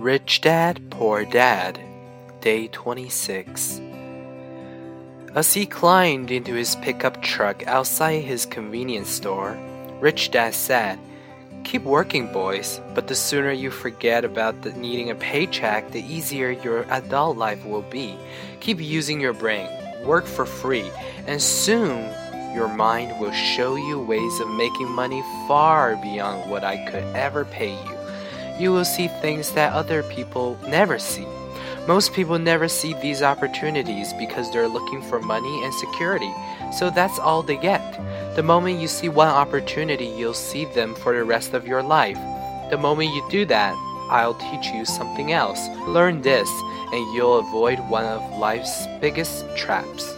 Rich Dad, Poor Dad, Day 26. As he climbed into his pickup truck outside his convenience store, Rich Dad said, Keep working, boys, but the sooner you forget about the needing a paycheck, the easier your adult life will be. Keep using your brain, work for free, and soon your mind will show you ways of making money far beyond what I could ever pay you. You will see things that other people never see. Most people never see these opportunities because they're looking for money and security, so that's all they get. The moment you see one opportunity, you'll see them for the rest of your life. The moment you do that, I'll teach you something else. Learn this, and you'll avoid one of life's biggest traps.